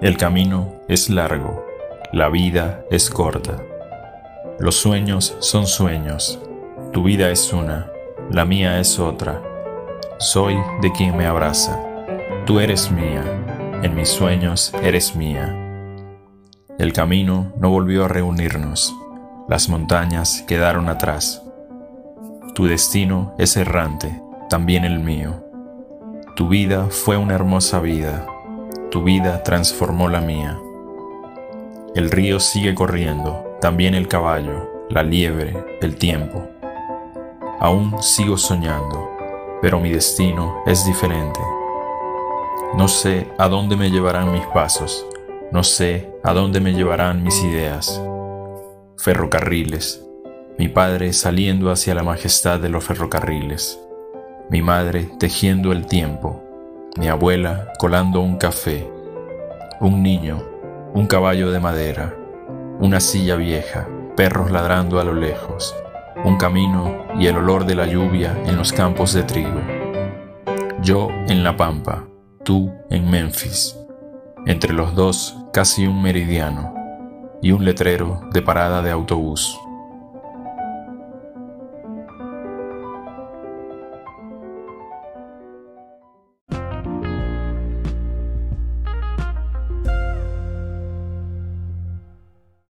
El camino es largo, la vida es corta. Los sueños son sueños, tu vida es una, la mía es otra. Soy de quien me abraza, tú eres mía, en mis sueños eres mía. El camino no volvió a reunirnos, las montañas quedaron atrás. Tu destino es errante, también el mío. Tu vida fue una hermosa vida, tu vida transformó la mía. El río sigue corriendo, también el caballo, la liebre, el tiempo. Aún sigo soñando, pero mi destino es diferente. No sé a dónde me llevarán mis pasos, no sé a dónde me llevarán mis ideas. Ferrocarriles, mi padre saliendo hacia la majestad de los ferrocarriles mi madre tejiendo el tiempo, mi abuela colando un café, un niño, un caballo de madera, una silla vieja, perros ladrando a lo lejos, un camino y el olor de la lluvia en los campos de trigo. Yo en La Pampa, tú en Memphis, entre los dos casi un meridiano y un letrero de parada de autobús.